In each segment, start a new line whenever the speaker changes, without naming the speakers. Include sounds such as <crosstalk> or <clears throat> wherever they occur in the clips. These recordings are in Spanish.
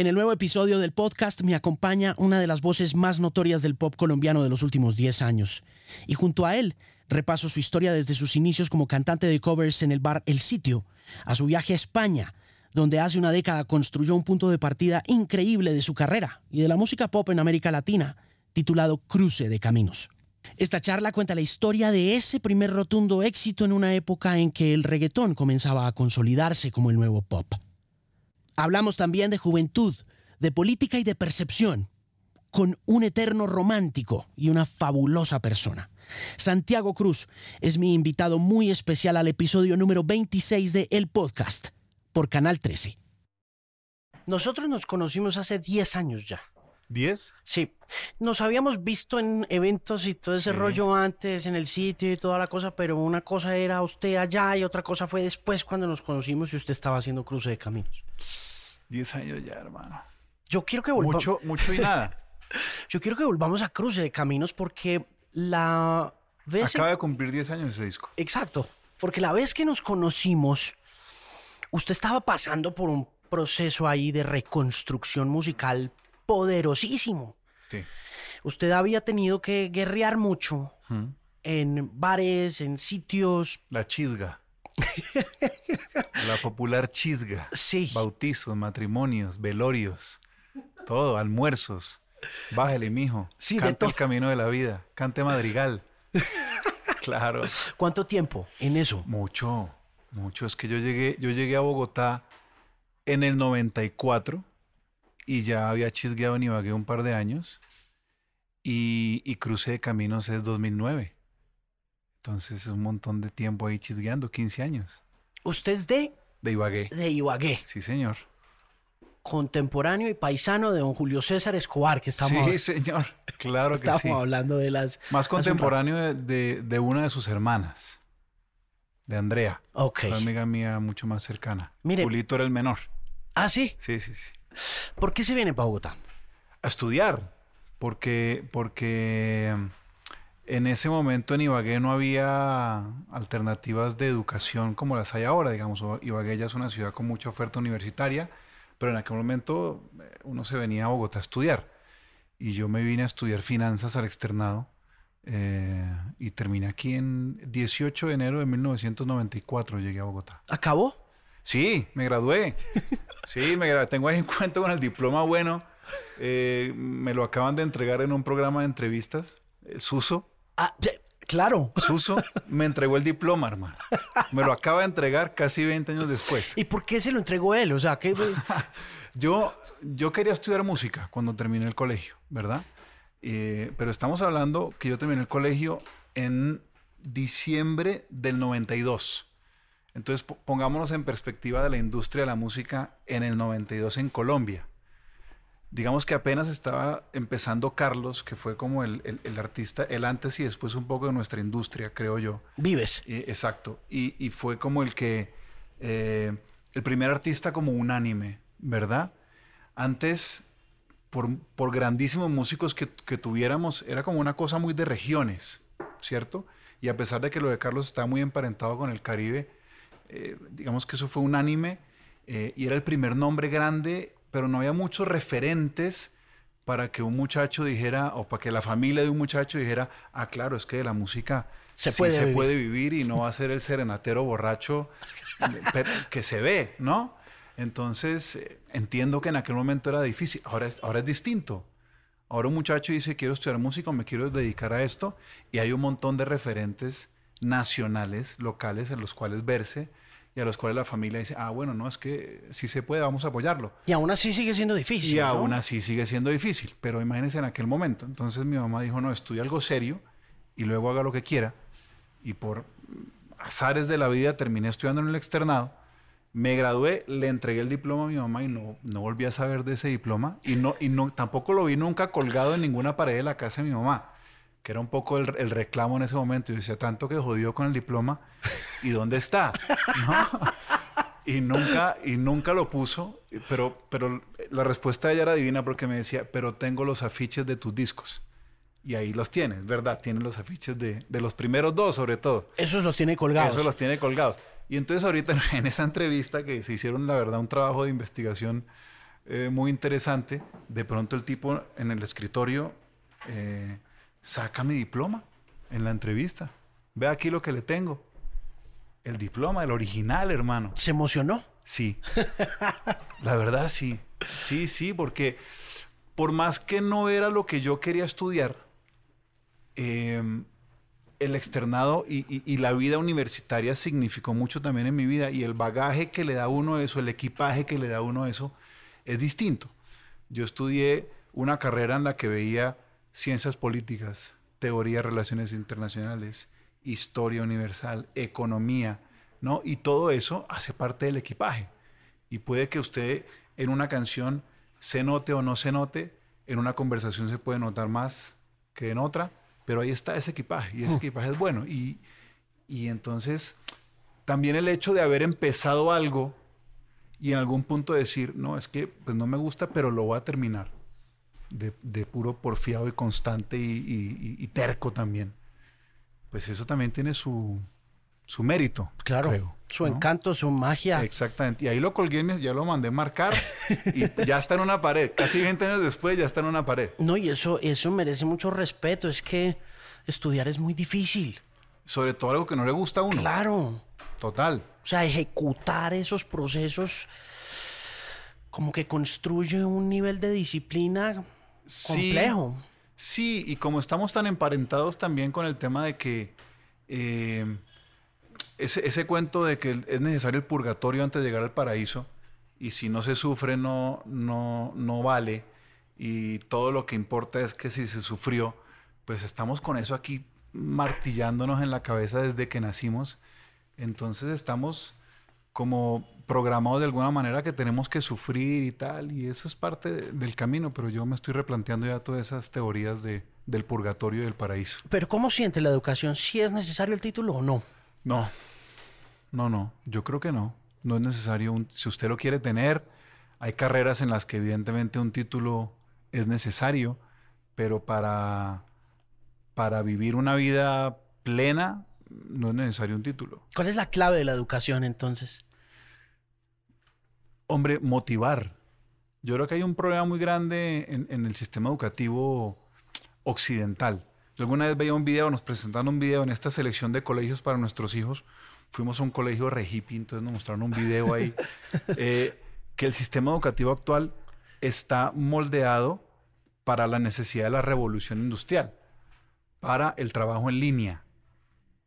En el nuevo episodio del podcast me acompaña una de las voces más notorias del pop colombiano de los últimos 10 años. Y junto a él repaso su historia desde sus inicios como cantante de covers en el bar El Sitio, a su viaje a España, donde hace una década construyó un punto de partida increíble de su carrera y de la música pop en América Latina, titulado Cruce de Caminos. Esta charla cuenta la historia de ese primer rotundo éxito en una época en que el reggaetón comenzaba a consolidarse como el nuevo pop. Hablamos también de juventud, de política y de percepción, con un eterno romántico y una fabulosa persona. Santiago Cruz es mi invitado muy especial al episodio número 26 de El Podcast por Canal 13. Nosotros nos conocimos hace 10 años ya.
¿10?
Sí, nos habíamos visto en eventos y todo ese
Sí.
rollo antes, en el sitio y toda la cosa, pero una cosa era usted allá y otra cosa fue después cuando nos conocimos y usted estaba haciendo cruce de caminos.
10 años ya, hermano.
Yo quiero que volvamos.
Mucho, mucho y nada. <laughs>
Yo quiero que volvamos a cruce de caminos porque la vez
Acaba de cumplir 10 años ese disco.
Exacto, porque la vez que nos conocimos, usted estaba pasando por un proceso ahí de reconstrucción musical poderosísimo.
Sí.
Usted había tenido que guerrear mucho
Mm.
en bares, en sitios.
La chisga. <laughs> La popular chisga.
Sí.
Bautizos, matrimonios, velorios. Todo, almuerzos. Bájale, mijo.
Sí, de
Cante
todo.
el camino de la vida. Cante madrigal. <laughs> claro.
¿Cuánto tiempo en eso?
Mucho, mucho. Es que yo llegué, yo llegué a Bogotá en el 94 y ya había chisgueado en Ibagué un par de años y, y cruce de caminos es 2009. Entonces es un montón de tiempo ahí chisgueando, 15 años.
Usted es de,
De Ibagué.
de Ibagué,
Sí, señor.
contemporáneo y paisano de don Julio César Escobar, que estamos,
sí, señor. Claro que
estamos
sí.
hablando de las...
Más contemporáneo de, de- de una de sus hermanas, de Andrea.
Ok.
Una amiga mía mucho más cercana.
Mire.
Julito era el menor.
Ah, sí.
Sí, sí, sí.
¿Por qué se viene para Bogotá?
a estudiar, porque, porque en ese momento en Ibagué no había alternativas de educación como las hay ahora, digamos. Ibagué ya es una ciudad con mucha oferta universitaria, pero en aquel momento eh, uno se venía a Bogotá a estudiar. Y yo me vine a estudiar finanzas al externado eh, y terminé aquí en 18 de enero de 1994, llegué a Bogotá.
¿Acabó?
Sí, me gradué. Sí, me gradué. Tengo ahí en cuenta con el diploma bueno. Eh, me lo acaban de entregar en un programa de entrevistas. El Suso.
Ah, claro.
Suso me entregó el diploma, hermano. Me lo acaba de entregar casi 20 años después.
¿Y por qué se lo entregó él? O sea, <laughs>
Yo, yo quería estudiar música cuando terminé el colegio, ¿verdad? Eh, pero estamos hablando que yo terminé el colegio en diciembre del 92. Entonces po- pongámonos en perspectiva de la industria de la música en el 92 en Colombia. Digamos que apenas estaba empezando Carlos, que fue como el, el- el artista, el antes y después un poco de nuestra industria, creo yo.
vives.
Eh, exacto. Y, y fue como el que, eh, el primer artista como unánime, ¿verdad? Antes, por, por grandísimos músicos que, que tuviéramos, era como una cosa muy de regiones, ¿cierto? Y a pesar de que lo de Carlos está muy emparentado con el Caribe, eh, digamos que eso fue unánime eh, y era el primer nombre grande, pero no había muchos referentes para que un muchacho dijera, o para que la familia de un muchacho dijera, ah, claro, es que de la música
Se
sí
puede
se
vivir".
puede vivir y no va a ser el serenatero borracho <laughs> que se ve, ¿no? Entonces, eh, entiendo que en aquel momento era difícil, ahora es, ahora es distinto. Ahora un muchacho dice, quiero estudiar música, me quiero dedicar a esto, y hay un montón de referentes nacionales, locales, en los cuales verse, y a los cuales la familia dice, ah, bueno, no, es que sí se puede, vamos a apoyarlo.
Y aún así sigue siendo difícil.
Y
¿no?
aún así sigue siendo difícil, pero imagínense en aquel momento. Entonces mi mamá dijo, no, estudia algo serio y luego haga lo que quiera. Y por azares de la vida terminé estudiando en el externado. Me gradué, le entregué el diploma a mi mamá y no, no volví a saber de ese diploma. Y, no, y no, tampoco lo vi nunca colgado en ninguna pared de la casa de mi mamá, que era un poco el, el reclamo en ese momento. Y decía, tanto que jodió con el diploma, ¿y dónde está? ¿No? Y nunca, y nunca lo puso, pero, pero la respuesta de ella era divina porque me decía, pero tengo los afiches de tus discos. Y ahí los tienes, ¿verdad? Tiene los afiches de, de los primeros dos, sobre todo.
Esos los tiene colgados.
Eso los tiene colgados. Y entonces ahorita <laughs> en esa entrevista que se hicieron, la verdad, un trabajo de investigación eh, muy interesante. De pronto el tipo en el escritorio eh, saca mi diploma en la entrevista. Ve aquí lo que le tengo. El diploma, el original, hermano.
¿Se emocionó?
Sí. <laughs> la verdad, sí. Sí, sí, porque por más que no era lo que yo quería estudiar, em, el externado y, la vida universitaria significó mucho también en mi vida y el bagaje que le da uno eso, el equipaje que le da uno eso, es distinto. Yo estudié una carrera en la que veía ciencias políticas, teoría de relaciones internacionales, historia universal, economía, ¿no? Y todo eso hace parte del equipaje. Y puede que usted en una canción se note o no se note, en una conversación se puede notar más que en otra, pero ahí está ese equipaje y ese mm. equipaje es bueno. Y, y entonces también el hecho de haber empezado algo y en algún punto decir, no, es que pues no me gusta, pero lo voy a terminar. De, de puro porfiado y constante y, y, terco también. Pues eso también tiene su, su mérito.
Claro. su encanto, su magia.
Exactamente. Y ahí lo colgué, ya lo mandé marcar <laughs> y ya está en una pared. Casi 20 años después ya está en una pared.
No, y eso, eso merece mucho respeto. Es que estudiar es muy difícil.
Sobre todo algo que no le gusta a uno.
Claro.
Total.
O sea, ejecutar esos procesos como que construye un nivel de disciplina complejo.
Sí, y como estamos tan emparentados también con el tema de que eh, ese, cuento de que es necesario el purgatorio antes de llegar al paraíso, y si no se sufre no, no, no vale, y todo lo que importa es que si se sufrió, pues estamos con eso aquí martillándonos en la cabeza desde que nacimos. Entonces estamos como programados de alguna manera que tenemos que sufrir y tal, y eso es parte del camino, pero yo me estoy replanteando ya todas esas teorías de, del purgatorio y del paraíso.
Pero ¿cómo siente la educación? ¿Si es necesario el título o no?
No, no, no, yo creo que no. No es necesario. Un, si usted lo quiere tener, hay carreras en las que evidentemente un título es necesario, pero para, para vivir una vida plena no es necesario un título.
¿Cuál es la clave de la educación entonces?
Hombre, motivar. Yo creo que hay un problema muy grande en, en el sistema educativo occidental. Yo alguna vez veía un video, nos presentaron un video en esta selección de colegios para nuestros hijos, fuimos a un colegio re hippie, entonces nos mostraron un video ahí, <laughs> eh, que el sistema educativo actual está moldeado para la necesidad de la revolución industrial, para el trabajo en línea,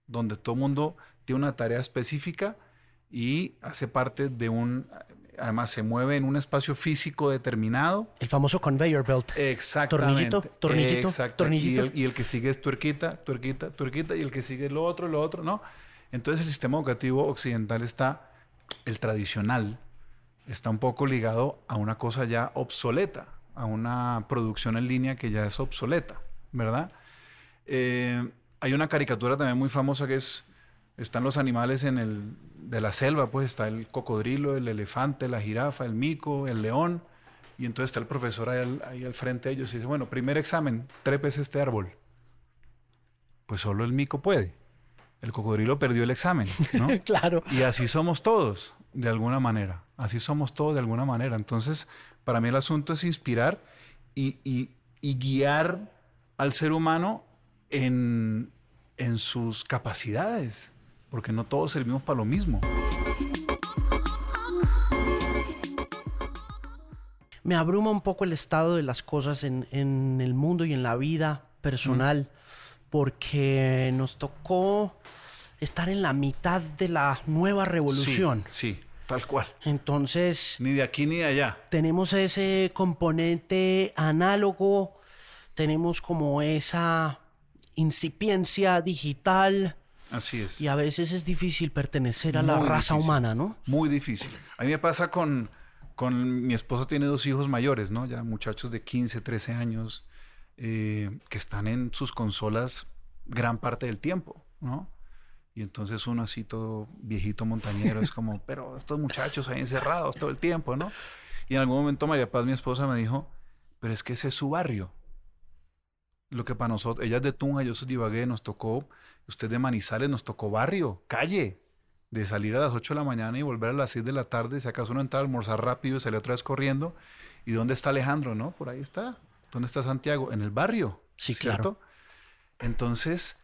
donde todo el mundo tiene una tarea específica y hace parte de un, además se mueve en un espacio físico determinado.
El famoso conveyor belt.
Exactamente.
Tornillito, tornillito, tornillito.
Y el, y el, que sigue es tuerquita, tuerquita, tuerquita, y el que sigue es lo otro, lo otro, ¿no? Entonces el sistema educativo occidental está, el tradicional, está un poco ligado a una cosa ya obsoleta, a una producción en línea que ya es obsoleta, ¿verdad? Eh, hay una caricatura también muy famosa que es, están los animales en el, de la selva, pues está el cocodrilo, el elefante, la jirafa, el mico, el león, y entonces está el profesor ahí al, ahí al frente de ellos y dice, bueno, primer examen, trepes este árbol. Pues solo el mico puede el cocodrilo perdió el examen, ¿no? <laughs>
claro.
Y así somos todos, de alguna manera. Así somos todos de alguna manera. Entonces, para mí el asunto es inspirar y, guiar al ser humano en, en sus capacidades, porque no todos servimos para lo mismo.
Me abruma un poco el estado de las cosas en, el mundo y en la vida personal, mm. porque nos tocó estar en la mitad de la nueva revolución.
Sí, tal cual.
Entonces...
Ni de aquí ni de allá.
Tenemos ese componente análogo, tenemos como esa incipiencia digital.
Así es.
Y a veces es difícil pertenecer a la raza humana, ¿no?
Muy difícil. A mí me pasa con, con mi esposa tiene dos hijos mayores, ¿no? Ya muchachos de 15, 13 años, eh, que están en sus consolas gran parte del tiempo, ¿no? Y entonces uno así todo viejito montañero es como, <laughs> pero estos muchachos ahí encerrados todo el tiempo, ¿no? Y en algún momento María Paz, mi esposa, me dijo, pero es que ese es su barrio. Lo que para nosotros, ella es de Tunja, yo soy de Ibagué, nos tocó, usted de Manizales, nos tocó barrio, calle, de salir a las 8 de la mañana y volver a las 6 de la tarde, si acaso uno entra a almorzar rápido y sale otra vez corriendo. ¿Y dónde está Alejandro? No, por ahí está. ¿Dónde está Santiago? En el barrio.
Sí,
¿cierto?
claro.
Entonces,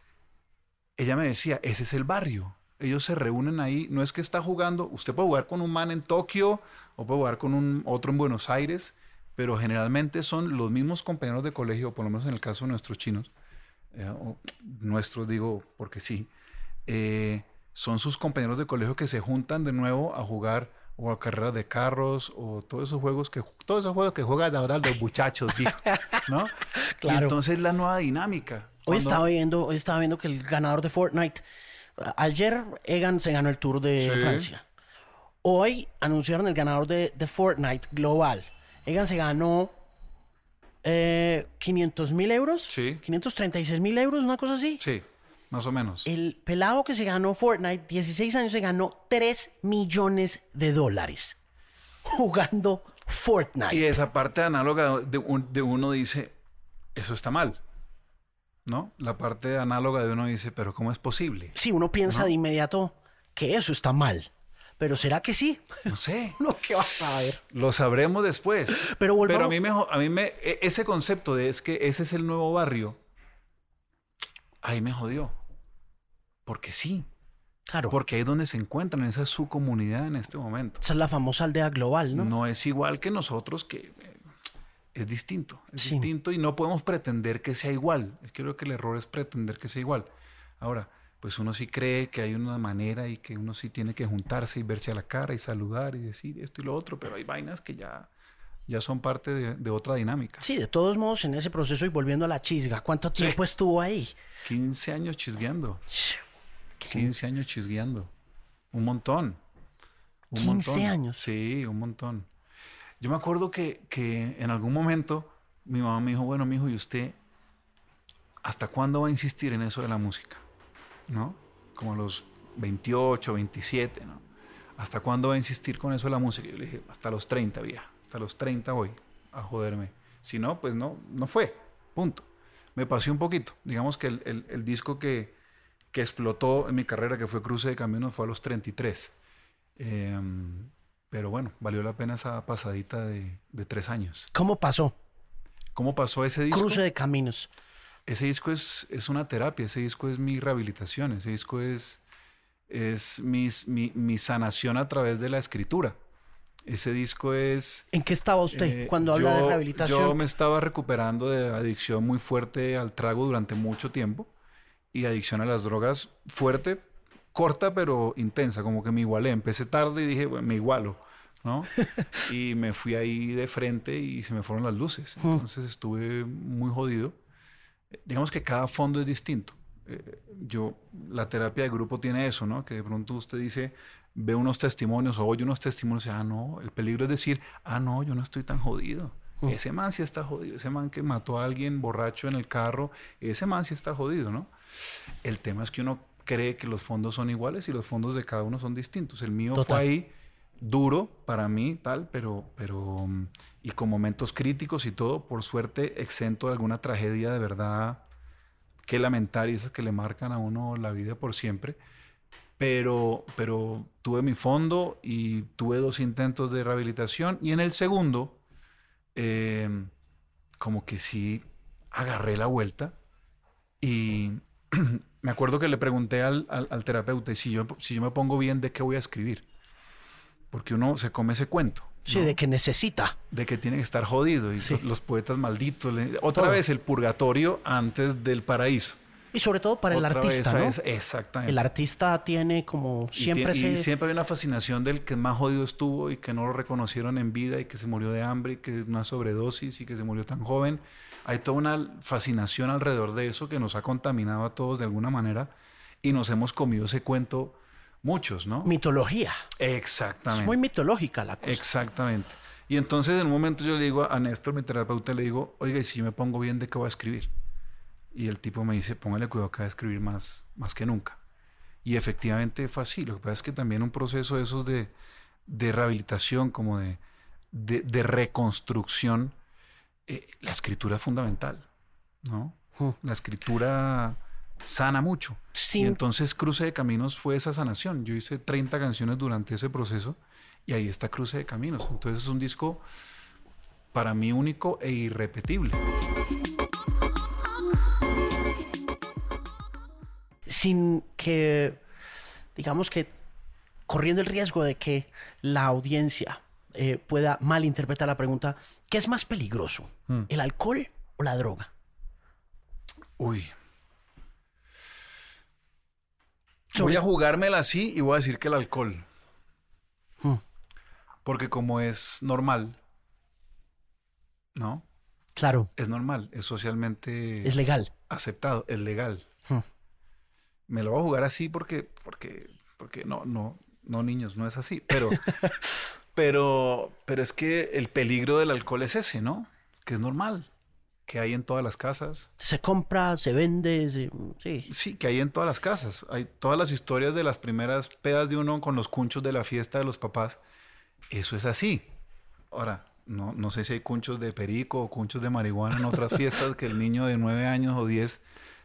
ella me decía, ese es el barrio. Ellos se reúnen ahí. No es que está jugando, usted puede jugar con un man en Tokio o puede jugar con un otro en Buenos Aires, pero generalmente son los mismos compañeros de colegio, por lo menos en el caso de nuestros chinos, eh, o nuestros digo porque sí, eh, son sus compañeros de colegio que se juntan de nuevo a jugar o a carreras de carros o todos esos juegos que todos esos juegos que juegan ahora los muchachos, ¿no? <laughs>
Claro.
Y entonces la nueva dinámica.
Hoy estaba viendo, hoy estaba viendo que el ganador de Fortnite, ayer Egan se ganó el Tour de
Sí.
Francia. Hoy anunciaron el ganador de, de Fortnite global. Egan se ganó eh, 500 mil euros.
Sí.
536 mil euros, una cosa así.
Sí, más o menos.
El pelado que se ganó Fortnite, 16 años, se ganó 3 millones de dólares jugando Fortnite.
Y esa parte análoga de, un- de uno dice, eso está mal. ¿No? La parte análoga de uno dice, pero ¿cómo es posible?
Sí, uno piensa de inmediato que eso está mal. Pero ¿será que sí?
No sé. <laughs>
No, ¿qué vas a ver?
Lo sabremos después.
Pero volvamos-
a mí me, a mí me, e- ese concepto de es que ese es el nuevo barrio, ahí me jodió. Porque sí.
Claro.
Porque ahí es donde se encuentran, esa es su comunidad en este momento.
Esa es la famosa aldea global, ¿no?
No, es igual que nosotros, que eh, es distinto. Es
Sí.
distinto y no podemos pretender que sea igual. Es que creo que el error es pretender que sea igual. Ahora, pues uno sí cree que hay una manera y que uno sí tiene que juntarse y verse a la cara y saludar y decir esto y lo otro, pero hay vainas que ya, ya son parte de, de otra dinámica.
Sí, de todos modos, en ese proceso y volviendo a la chisga, ¿cuánto tiempo estuvo ahí?
15 años chisgueando. 15 años chisgueando. Un montón. Un
15
montón.
años.
Sí, un montón. Yo me acuerdo que, que en algún momento mi mamá me dijo, bueno, mi hijo, ¿y usted hasta cuándo va a insistir en eso de la música? ¿No? Como a los 28, 27, ¿no? ¿Hasta cuándo va a insistir con eso la música? Yo le dije, hasta los 30, vieja. Hasta los 30 voy a joderme. Si no, pues no, no fue. Punto. Me pasé un poquito. Digamos que el, el- el disco que, que explotó en mi carrera, que fue Cruce de Caminos, fue a los 33. Em, pero bueno, valió la pena esa pasadita de, de tres años.
¿Cómo pasó?
¿Cómo pasó ese disco?
Cruce de caminos.
Ese disco es, es una terapia, ese disco es mi rehabilitación, ese disco es, es mis- mi, mi sanación a través de la escritura. Ese disco es...
¿En qué estaba usted
eh,
cuando habla de
yo-
rehabilitación?
Yo me estaba recuperando de adicción muy fuerte al trago durante mucho tiempo y adicción a las drogas fuerte, corta pero intensa, como que me igualé. Empecé tarde y dije, bueno, me igualo, ¿no? <laughs> y me fui ahí de frente y se me fueron las luces. Entonces estuve muy jodido. Digamos que cada fondo es distinto. Eh, yo, la terapia de grupo tiene eso, ¿no? Que de pronto usted dice, ve unos testimonios o oye unos testimonios y, ah, no, el peligro es decir, ah, no, yo no estoy tan jodido. Ese man sí está jodido, ese man que mató a alguien borracho en el carro, ese man sí está jodido, ¿no? El tema es que uno cree que los fondos son iguales y los fondos de cada uno son distintos. El mío fue
Total.
ahí duro para mí, tal, pero, pero, mm, y con momentos críticos y todo, por suerte, exento de alguna tragedia de verdad que lamentar y esas que le marcan a uno la vida por siempre. Pero, pero tuve mi fondo y tuve dos intentos de rehabilitación y en el segundo, eh, como que sí agarré la vuelta y <clears throat> me acuerdo que le pregunté al, al- al terapeuta, y si yo, si yo me pongo bien, ¿de qué voy a escribir? Porque uno se come ese cuento.
Sí,
¿no?
de que necesita.
de que tiene que estar jodido y
Sí.
los, los poetas malditos. le- Otra
Todo.
vez el purgatorio antes del paraíso.
Y sobre todo para el artista,
vez
¿no?
es- exactamente.
El artista tiene como
Y
siempre
y,
se...
siempre hay una fascinación del que más jodido estuvo y que no lo reconocieron en vida y que se murió de hambre y que es una sobredosis y que se murió tan joven. Hay toda una fascinación alrededor de eso que nos ha contaminado a todos de alguna manera y nos hemos comido ese cuento muchos, ¿no?
Mitología. Es
Exactamente.
muy mitológica la cosa.
Exactamente. Y entonces en un momento yo le digo a Néstor, mi terapeuta, le digo, oiga, ¿y si yo me pongo bien, ¿de qué voy a escribir? Y el tipo me dice, póngale cuidado acá a escribir más, más que nunca. Y efectivamente fue así. Lo que pasa es que también un proceso de esos de, de rehabilitación, como de, de, de reconstrucción, eh, la escritura es fundamental, ¿no?
Hmm.
La escritura sana mucho.
Sí.
Y entonces Cruce de Caminos fue esa sanación. Yo hice 30 canciones durante ese proceso y ahí está Cruce de Caminos. Entonces es un disco para mí único e irrepetible.
Sin que, digamos que, corriendo el riesgo de que la audiencia eh, pueda malinterpretar la pregunta, ¿qué es más peligroso? ¿El alcohol o la droga?
Uy. Voy a jugármela así y voy a decir que el alcohol.
Hmm.
Porque como es normal, ¿no?
Claro,
Es normal, es socialmente
es legal.
aceptado, es legal.
Hmm.
Me lo voy a jugar así porque, porque, porque no, no, no, niños, no es así. Pero, <laughs> pero, pero es que el peligro del alcohol es ese, ¿no? Que es normal, que hay en todas las casas.
Se compra, se vende, se- sí.
Sí, que hay en todas las casas. Hay todas las historias de las primeras pedas de uno con los cunchos de la fiesta de los papás. Eso es así. Ahora, no, no sé si hay cunchos de perico o cunchos de marihuana en otras fiestas que el niño de nueve años o diez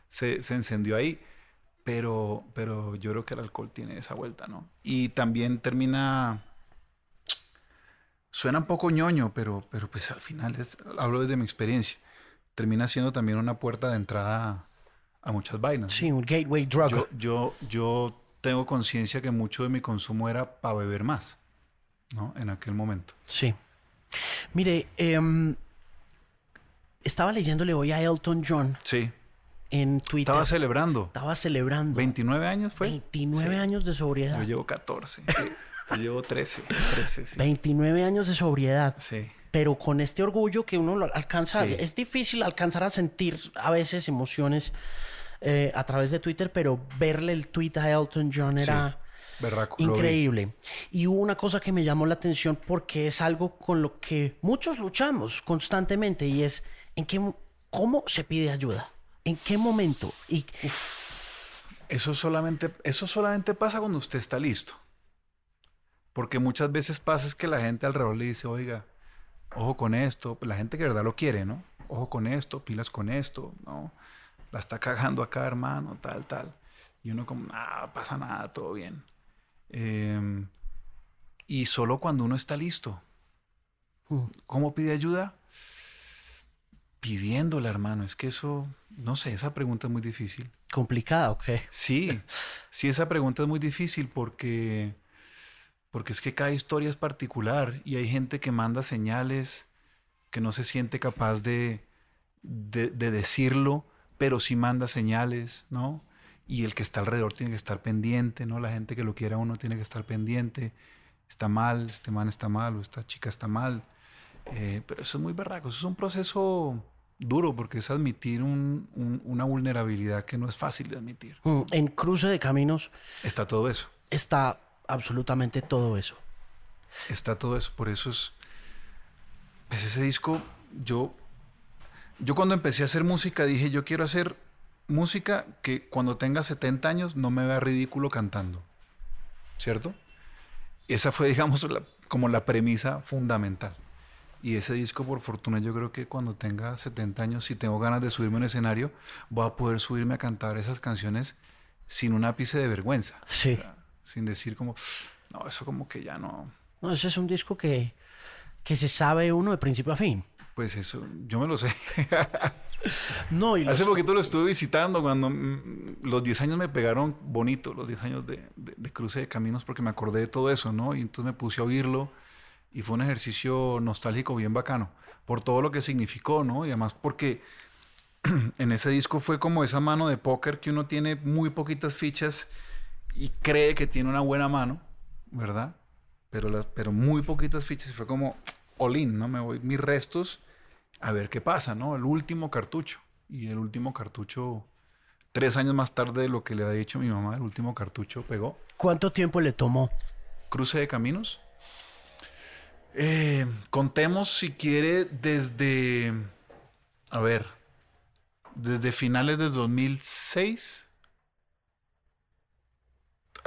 se, se encendió ahí. Pero, pero yo creo que el alcohol tiene esa vuelta, ¿no? Y también termina... Suena un poco ñoño, pero, pero pues al final es, hablo desde mi experiencia. Termina siendo también una puerta de entrada a muchas vainas.
Sí, un gateway drug.
Yo, yo, yo tengo conciencia que mucho de mi consumo era para beber más, ¿no? En aquel momento.
Sí. Mire, em, estaba leyéndole hoy a Elton John
Sí.
en Twitter.
Estaba celebrando.
Estaba celebrando
29 años fue.
29
Sí.
años de sobriedad.
Yo llevo 14. Yo llevo 13. 13, sí.
29 años de sobriedad.
Sí.
Pero con este orgullo que uno lo alcanza,
Sí.
es difícil alcanzar a sentir a veces emociones eh, a través de Twitter, pero verle el tweet a Elton John era
vi.
increíble. Y hubo una cosa que me llamó la atención porque es algo con lo que muchos luchamos constantemente y es en qué, mo- cómo se pide ayuda, en qué momento y
Eso solamente, eso solamente pasa cuando usted está listo. Porque muchas veces pasa es que la gente alrededor le dice, oiga, ojo con esto, la gente que de verdad lo quiere, ¿no? Ojo con esto, pilas con esto, ¿no? La está cagando acá, hermano, tal, tal. Y uno como, nada, pasa nada, todo bien. Em, y solo cuando uno está listo.
Mm.
¿Cómo pide ayuda? Pidiéndola, hermano. Es que eso, no sé, esa pregunta es muy difícil.
complicada, ¿ok?
Sí, sí, esa pregunta es muy difícil porque, porque es que cada historia es particular y hay gente que manda señales que no se siente capaz de, de, de decirlo, pero sí manda señales, ¿no? Y el que está alrededor tiene que estar pendiente, ¿no? La gente que lo quiera uno tiene que estar pendiente. Está mal, este man está mal o esta chica está mal. Eh, pero eso es muy berraco, eso es un proceso duro porque es admitir un- un- una vulnerabilidad que no es fácil de admitir.
Mm, En Cruce de Caminos
Está todo eso,
está absolutamente todo eso.
está todo eso. Por eso es. Pues ese disco, yo. Yo cuando empecé a hacer música dije, yo quiero hacer música que cuando tenga 70 años no me vea ridículo cantando. ¿Cierto? Esa fue, <laughs> digamos, la- como la premisa fundamental. Y ese disco, por fortuna, yo creo que cuando tenga 70 años, si tengo ganas de subirme a un escenario, voy a poder subirme a cantar esas canciones sin un ápice de vergüenza.
Sí.
O sea, sin decir como, no, eso como que ya no.
No, ese es un disco que, que se sabe uno de principio a fin.
Pues eso, yo me lo sé. <laughs>
No, y los-
Hace poquito lo estuve visitando cuando mm, los 10 años me pegaron bonito, los 10 años de, de- de cruce de caminos, porque me acordé de todo eso, ¿no? Y entonces me puse a oírlo y fue un ejercicio nostálgico bien bacano, por todo lo que significó, ¿no? Y además porque <clears throat> en ese disco fue como esa mano de póker que uno tiene muy poquitas fichas y cree que tiene una buena mano, ¿verdad? Pero, las, pero muy poquitas fichas y fue como in, ¿no? Me voy mis restos a ver qué pasa, ¿no? El último cartucho. Y el último cartucho, tres años más tarde de lo que le había dicho mi mamá, el último cartucho pegó.
¿Cuánto tiempo le tomó?
Cruce de caminos. Eh, contemos, si quiere, desde, a ver, desde finales de 2006.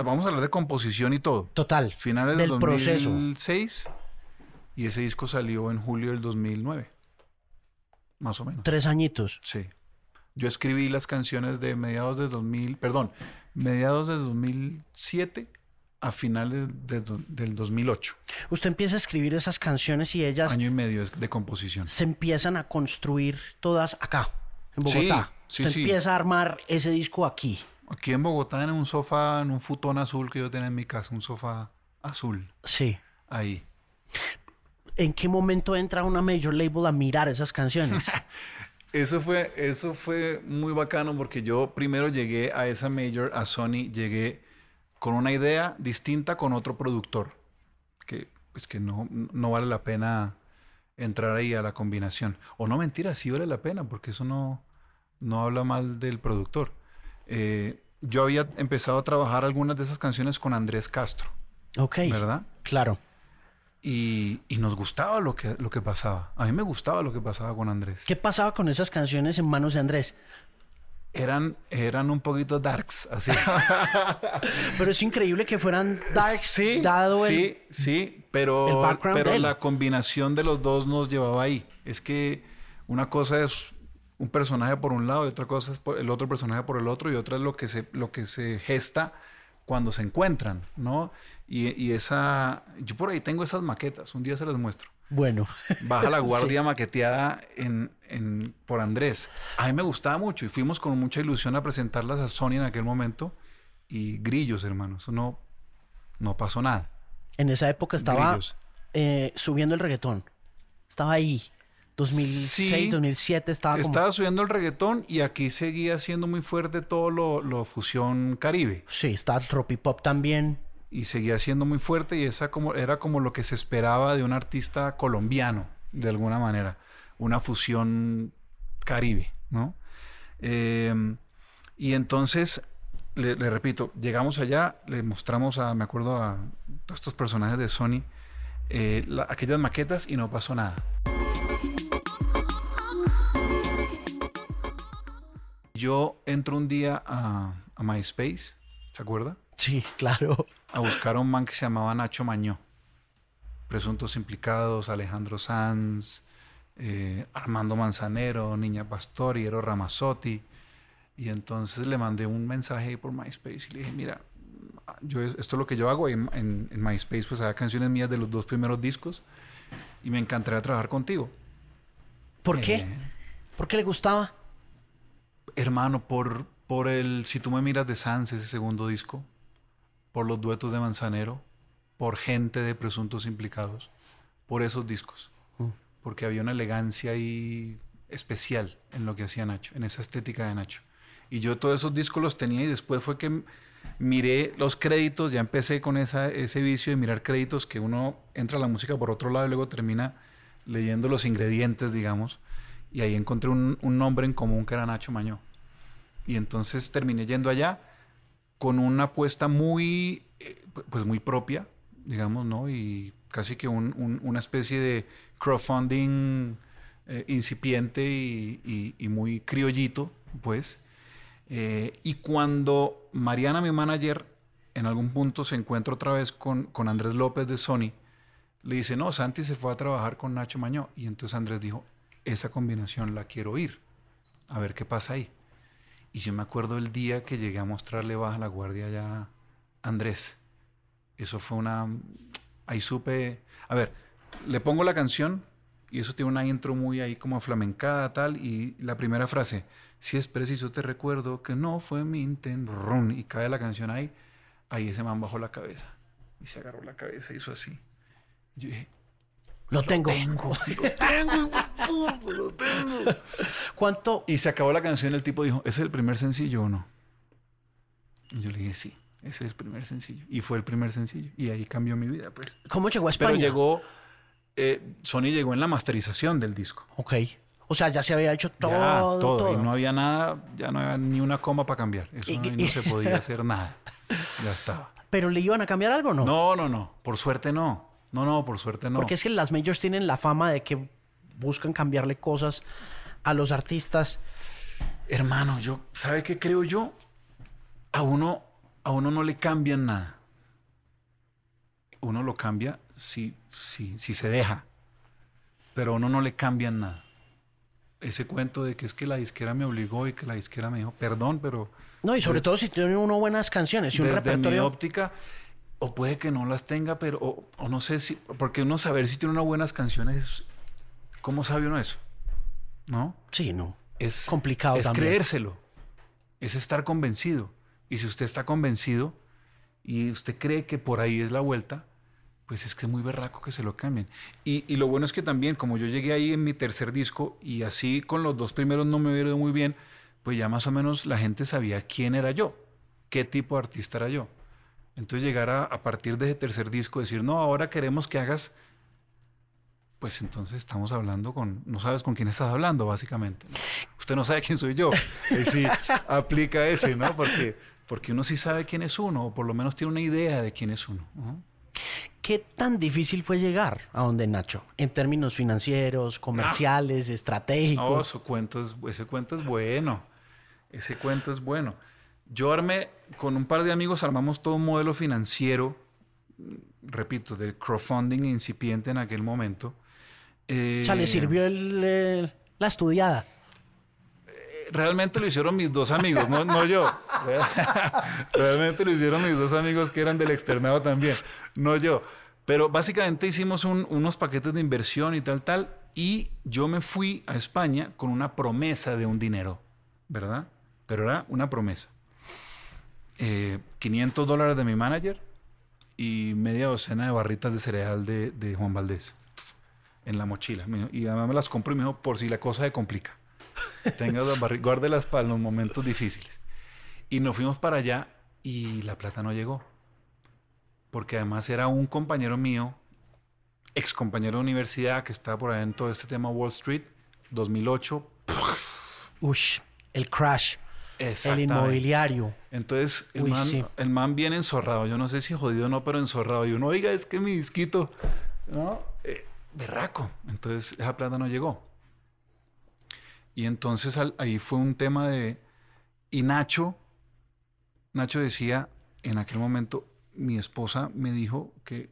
Vamos a hablar de composición y todo.
Total.
Finales
Del
del
proceso.
2006. Y ese disco salió en julio del 2009. Más o menos.
Tres añitos.
Sí. Yo escribí las canciones de mediados de 2000, perdón, mediados de 2007 a finales de del 2008.
Usted empieza a escribir esas canciones y ellas
Año y medio de- de composición.
se empiezan a construir todas acá, en Bogotá.
Sí, sí,
Usted
sí.
empieza a armar ese disco aquí.
Aquí en Bogotá, en un sofá, en un futón azul que yo tenía en mi casa, un sofá azul,
Sí.
ahí.
¿En qué momento entra una major label a mirar esas canciones? <laughs>
Eso fue, eso fue muy bacano porque yo primero llegué a esa major, a Sony, llegué con una idea distinta con otro productor, que pues que no, no vale la pena entrar ahí a la combinación. O no mentira, sí vale la pena porque eso no, no habla mal del productor. Eh, yo había empezado a trabajar algunas de esas canciones con Andrés Castro,
ok.
¿verdad?
Claro.
Y, y nos gustaba lo que, lo que pasaba. A mí me gustaba lo que pasaba con Andrés.
¿Qué pasaba con esas canciones en manos de Andrés?
Eran, eran un poquito darks, así. <laughs>
Pero es increíble que fueran darks
sí,
dado el...
sí, sí, pero,
el
pero la combinación de los dos nos llevaba ahí. Es que una cosa es un personaje por un lado y otra cosa es por- el otro personaje por el otro y otra es lo que se, lo que se gesta cuando se encuentran, ¿no? Y, y esa... Yo por ahí tengo esas maquetas, un día se las muestro.
Bueno,
Baja la <laughs> guardia maqueteada en, en- por Andrés. A mí me gustaba mucho y fuimos con mucha ilusión a presentarlas a Sony en aquel momento. Y grillos, hermano, eso no, no pasó nada.
en esa época estaba eh, subiendo el reggaetón. Estaba ahí. 2006,
Sí.
2007 estaba como...
Estaba subiendo el reggaetón y aquí seguía siendo muy fuerte todo lo, lo fusión caribe.
Sí, estaba el tropipop también.
Y seguía siendo muy fuerte y esa como, era como lo que se esperaba de un artista colombiano, de alguna manera. Una fusión caribe, ¿no? Eh, y entonces, le, le repito, llegamos allá, le mostramos a, me acuerdo, a todos estos personajes de Sony, eh, la- aquellas maquetas y no pasó nada. Yo entro un día a, a MySpace, ¿se acuerda?
Sí, claro.
A buscar a un man que se llamaba Nacho Mañó. Presuntos implicados, Alejandro Sanz, eh, Armando Manzanero, Niña Pastori, Ero Ramazzotti. Y entonces le mandé un mensaje por MySpace y le dije, mira, yo, esto es lo que yo hago. En, en- en MySpace pues hay canciones mías de los dos primeros discos y me encantaría trabajar contigo.
¿Por qué?
Eh,
¿Por qué le gustaba?
Hermano, por, por el Si tú me miras de Sanz, ese segundo disco, por los duetos de Manzanero, por gente de presuntos implicados, por esos discos. Porque había una elegancia ahí especial en lo que hacía Nacho, en esa estética de Nacho. Y yo todos esos discos los tenía y después fue que miré los créditos, ya empecé con esa, ese vicio de mirar créditos que uno entra a la música por otro lado y luego termina leyendo los ingredientes, digamos. Y ahí encontré un, un nombre en común que era Nacho Mañó. Y entonces terminé yendo allá con una apuesta muy, eh, pu- pues muy propia, digamos, ¿no? Y casi que un- un- una especie de crowdfunding eh, incipiente y, y- y muy criollito, pues. Eh, y cuando Mariana, mi manager, en algún punto se encuentra otra vez con, con Andrés López de Sony, le dice, no, Santi se fue a trabajar con Nacho Mañó. Y entonces Andrés dijo, esa combinación la quiero oír, a ver qué pasa ahí. Y yo me acuerdo el día que llegué a mostrarle Baja la Guardia ya a Andrés. Eso fue una... Ahí supe... A ver, le pongo la canción y eso tiene una intro muy ahí como flamencada tal y la primera frase, si es preciso te recuerdo que no fue mi intención y cae la canción ahí, ahí ese man bajó la cabeza y se agarró la cabeza y hizo así. Y yo dije,
Lo tengo.
tengo, <laughs> lo tengo, puta, lo tengo.
¿Cuánto?
Y se acabó la canción, el tipo dijo, ¿ese es el primer sencillo o no? Y yo le dije, sí, ese es el primer sencillo. Y fue el primer sencillo. Y ahí cambió mi vida, pues.
¿Cómo llegó a España?
Pero llegó, eh, Sony llegó en la masterización del disco.
Ok. O sea, ya se había hecho todo.
Ya, todo,
todo.
Y no había nada, ya no había ni una coma para cambiar. Eso
Y-
no, y no se podía <laughs> hacer nada. Ya estaba.
¿Pero le iban a cambiar algo o no?
No, no, no. Por suerte no. No, no, por suerte no.
Porque es que las majors tienen la fama de que buscan cambiarle cosas a los artistas.
Hermano, yo, ¿sabe qué creo yo? A uno, a uno no le cambian nada. Uno lo cambia si, si, si se deja. Pero a uno no le cambian nada. ese cuento de que es que la disquera me obligó y que la disquera me dijo, perdón, pero...
No, y sobre todo si tiene uno buenas canciones y un
desde
repertorio...
mi óptica, o puede que no las tenga, pero... O, o no sé si... Porque uno saber si tiene unas buenas canciones, ¿cómo sabe uno eso? ¿No?
Sí, no.
Es
Complicado
Es
también.
creérselo. Es estar convencido. Y si usted está convencido y usted cree que por ahí es la vuelta, pues es que es muy berraco que se lo cambien. Y, y lo bueno es que también, como yo llegué ahí en mi tercer disco y así con los dos primeros no me hubiera ido muy bien, pues ya más o menos la gente sabía quién era yo, qué tipo de artista era yo. Entonces llegar a, a partir de ese tercer disco, decir, no, ahora queremos que hagas, pues entonces estamos hablando con, no sabes con quién estás hablando, básicamente. Usted no sabe quién soy yo. <laughs> Y sí, aplica ese, ¿no? Porque, porque uno sí sabe quién es uno, o por lo menos tiene una idea de quién es uno. ¿no?
¿Qué tan difícil fue llegar a donde Nacho? En términos financieros, comerciales,
No,
estratégicos.
su cuento es, ese cuento es bueno. Ese cuento es bueno. Yo armé, con un par de amigos, armamos todo un modelo financiero, repito, de crowdfunding incipiente en aquel momento.
O sea, le
Eh,
sirvió el, el- la estudiada.
Realmente lo hicieron mis dos amigos, no, no yo. <laughs> Realmente lo hicieron mis dos amigos que eran del externado también, no yo. Pero básicamente hicimos un- unos paquetes de inversión y tal, tal. Y yo me fui a España con una promesa de un dinero, ¿verdad? Pero era una promesa. Eh, 500 dólares de mi manager y media docena de barritas de cereal de, de Juan Valdés en la mochila. Y además me las compro y me dijo, por si la cosa se complica. <laughs> Tenga las guárdelas para los momentos difíciles. Y nos fuimos para allá y la plata no llegó. Porque además era un compañero mío, ex compañero de universidad, que estaba por ahí en todo este tema Wall Street, 2008.
Ush, el crash, el inmobiliario.
Entonces el,
Uy,
man,
sí.
el man viene enzorrado. Yo no sé si jodido o no, pero enzorrado. Y uno, oiga, es que mi disquito, ¿no? Berraco. Entonces esa plata no llegó. Y entonces al- ahí fue un tema de... Y Nacho, Nacho decía, en aquel momento, mi esposa me dijo que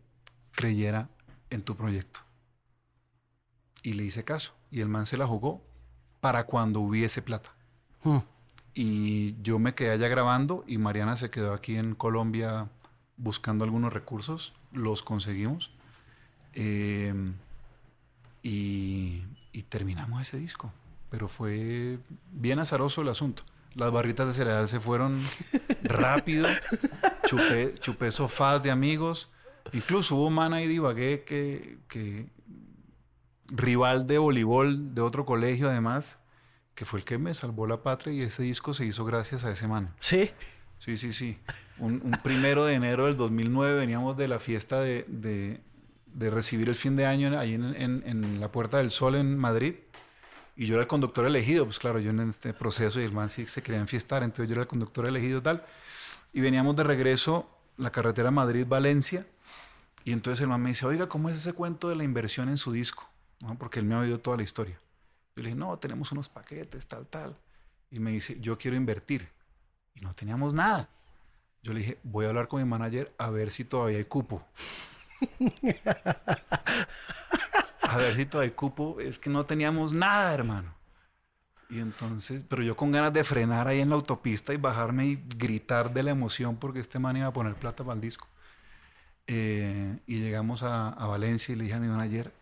creyera en tu proyecto. Y le hice caso. Y el man se la jugó para cuando hubiese plata.
Hmm.
Y yo me quedé allá grabando y Mariana se quedó aquí en Colombia buscando algunos recursos. Los conseguimos. Eh, y, y terminamos ese disco. Pero fue bien azaroso el asunto. Las barritas de cereal se fueron <laughs> rápido. Chupé, chupé sofás de amigos. Incluso hubo un man ahí de Ibagué que, que rival de voleibol de otro colegio además, que fue el que me salvó la patria y ese disco se hizo gracias a ese man.
Sí.
Sí, sí, sí. Un, un primero de enero del 2009 veníamos de la fiesta de, de- de recibir el fin de año ahí en, la Puerta del Sol en Madrid. Y yo era el conductor elegido, pues claro, yo en este proceso y el man sí se quería enfiestar, entonces yo era el conductor elegido tal. Y veníamos de regreso la carretera Madrid-Valencia. Y entonces el man me dice, oiga, ¿cómo es ese cuento de la inversión en su disco? ¿No? Porque él me ha oído toda la historia. Yo le dije, no, tenemos unos paquetes, tal, tal. Y me dice, yo quiero invertir. Y no teníamos nada. Yo le dije, voy a hablar con mi manager a ver si todavía hay cupo. <laughs> a ver si todavía cupo. Es que no teníamos nada, hermano. Y entonces, pero yo con ganas de frenar ahí en la autopista y bajarme y gritar de la emoción porque este man iba a poner plata para el disco. Eh, y llegamos a, Valencia y le dije a mi manager,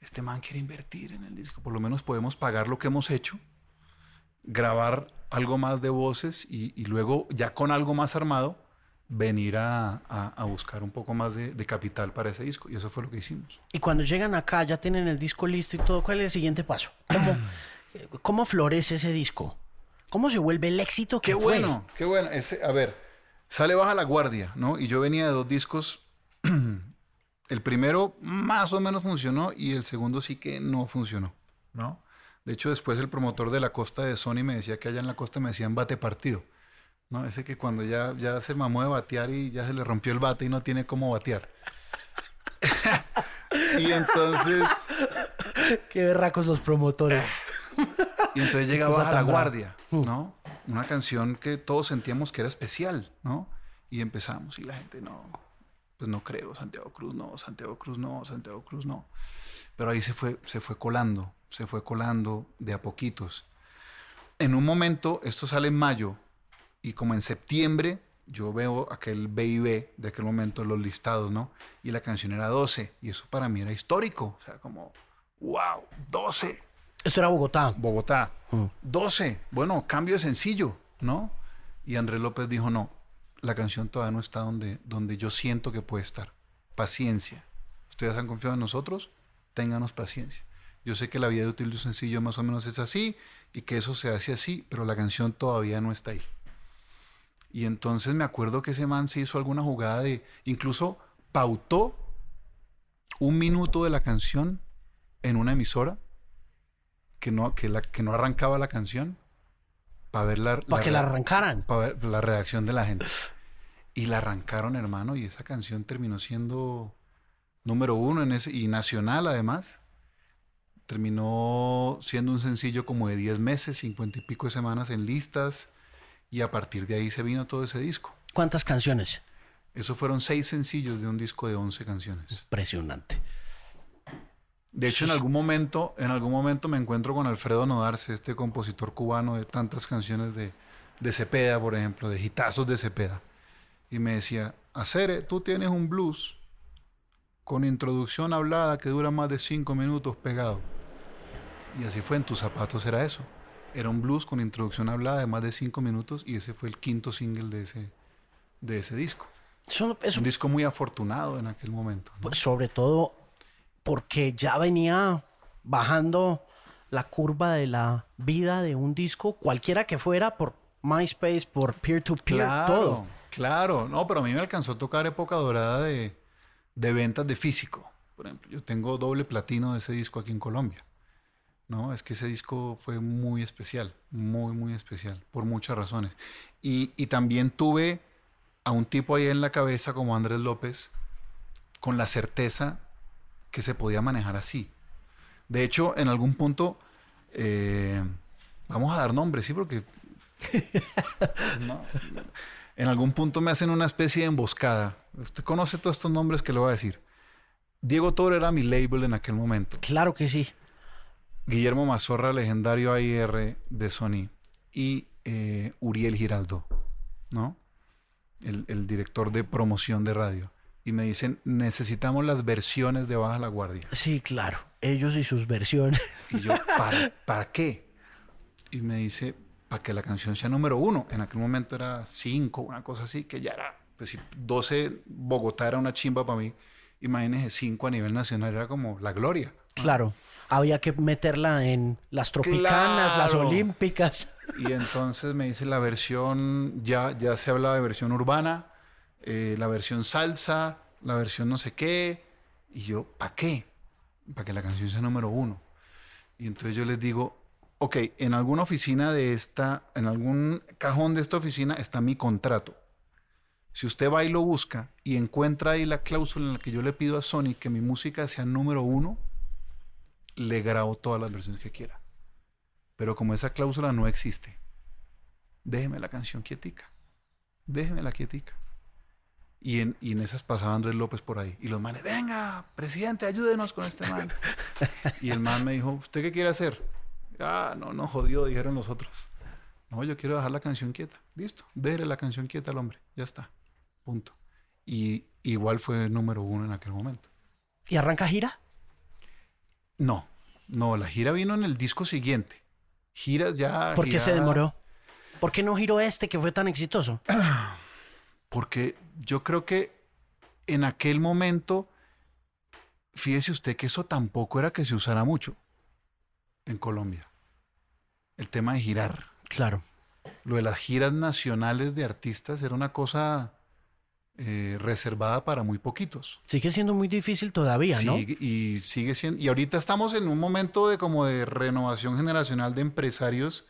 este man quiere invertir en el disco, por lo menos podemos pagar lo que hemos hecho, grabar algo más de voces y luego ya con algo más armado, venir a, a- a buscar un poco más de, de capital para ese disco. Y eso fue lo que hicimos.
Y cuando llegan acá, ya tienen el disco listo y todo, ¿cuál es el siguiente paso? ¿Cómo, <clears throat> cómo florece ese disco? ¿Cómo se vuelve el éxito que
Qué
fue?
bueno, qué bueno. Ese, a ver, sale Baja la Guardia, ¿no? Y yo venía de dos discos. <clears throat> el primero más o menos funcionó y el segundo sí que no funcionó, ¿no? De hecho, después el promotor de la costa de Sony me decía que allá en la costa me decían bate partido, ¿no? Ese que cuando ya, ya se mamó de batear y ya se le rompió el bate y no tiene cómo batear. <laughs> y entonces...
Qué berracos los promotores. <laughs>
Y entonces llega
cosa
Baja la. Guardia, ¿no? Una canción que todos sentíamos que era especial, ¿no? Y empezamos y la gente no, pues no creo, Santiago Cruz no, Santiago Cruz no, Santiago Cruz no. Pero ahí se fue, se fue colando, se fue colando de a poquitos. En un momento, esto sale en mayo, y como en septiembre, yo veo aquel BIB de aquel momento, los listados, ¿no? Y la canción era 12, y eso para mí era histórico. O sea, como, wow, 12.
Esto era Bogotá.
Bogotá. 12. Bueno, cambio de sencillo, ¿no? Y Andrés López dijo, no, la canción todavía no está donde, donde yo siento que puede estar. Paciencia. Ustedes han confiado en nosotros, ténganos paciencia. Yo sé que la vida de útil de un sencillo más o menos es así y que eso se hace así, pero la canción todavía no está ahí. Y entonces me acuerdo que ese man se hizo alguna jugada de, incluso pautó un minuto de la canción en una emisora que no, que la, que no arrancaba la canción para ver la,
para que la arrancaran.
Para ver la reacción de la gente. Y la arrancaron, hermano, y esa canción terminó siendo número uno en ese, y nacional además. Terminó siendo un sencillo como de 10 meses, 50 y pico de semanas en listas, y a partir de ahí se vino todo ese disco.
¿Cuántas canciones?
Eso fueron seis sencillos de un disco de 11 canciones.
Impresionante.
De hecho, en algún momento, en algún momento me encuentro con Alfredo Nodarse, este compositor cubano de tantas canciones de, de Cepeda, por ejemplo, de hitazos de Cepeda. Y me decía, Acere, tú tienes un blues con introducción hablada que dura más de cinco minutos pegado. Y así fue, en tus zapatos era eso. Era un blues con introducción hablada de más de cinco minutos y ese fue el quinto single de ese, de ese disco.
Eso, eso,
Un disco muy afortunado en aquel momento. ¿no?
pues, sobre todo porque ya venía bajando la curva de la vida de un disco, cualquiera que fuera, por MySpace, por peer-to-peer,
Claro,
todo.
claro. No, pero a mí me alcanzó a tocar época dorada de, de ventas de físico. Por ejemplo, yo tengo doble platino de ese disco aquí en Colombia. No, es que ese disco fue muy especial, muy, muy especial, por muchas razones. Y, y también tuve a un tipo ahí en la cabeza como Andrés López, con la certeza que se podía manejar así. De hecho, en algún punto, eh, vamos a dar nombres, sí, porque <laughs> no, en algún punto me hacen una especie de emboscada. Usted conoce todos estos nombres que le voy a decir. Diego Toro era mi label en aquel momento.
Claro que sí.
Guillermo Mazorra, legendario AIR de Sony. Y eh, Uriel Giraldo, ¿no? El, el director de promoción de radio. Y me dicen, necesitamos las versiones de Baja la Guardia.
Sí, claro. Ellos y sus versiones.
Y yo, ¿para, ¿para qué? Y me dice, para que la canción sea número uno. En aquel momento era cinco, una cosa así, que ya era, pues si 12, Bogotá era una chimba para mí. Imagínese, cinco a nivel nacional era como la gloria.
Claro. Había que meterla en las tropicanas, las
Claro.
olímpicas.
Y entonces me dice la versión, ya, ya se hablaba de versión urbana, eh, la versión salsa, la versión no sé qué. Y yo, ¿para qué? Para que la canción sea número uno. Y entonces yo les digo, ok, en alguna oficina de esta, en algún cajón de esta oficina está mi contrato. Si usted va y lo busca y encuentra ahí la cláusula en la que yo le pido a Sony que mi música sea número uno, le grabo todas las versiones que quiera. Pero como esa cláusula no existe, déjeme la canción quietica. Déjeme la quietica. Y en, y en esas pasaba Andrés López por ahí. Y los manes, venga, presidente, ayúdenos con este man. y el man me dijo, ¿usted qué quiere hacer? Ah, no, no, jodido, dijeron los otros. No, yo quiero dejar la canción quieta. Listo, déjele la canción quieta al hombre. Ya está. Punto. Y igual fue número uno en aquel momento.
¿Y arranca gira?
No, no, la gira vino en el disco siguiente. Giras ya.
¿Por qué se demoró? ¿Por qué no giró este que fue tan exitoso? <clears throat>
Porque yo creo que en aquel momento, fíjese usted que eso tampoco era que se usara mucho en Colombia. El tema de girar.
Claro.
Lo de las giras nacionales de artistas era una cosa eh, reservada para muy poquitos.
Sigue siendo muy difícil todavía, ¿no?
Sigue- y sigue siendo. Y ahorita estamos en un momento de como de renovación generacional de empresarios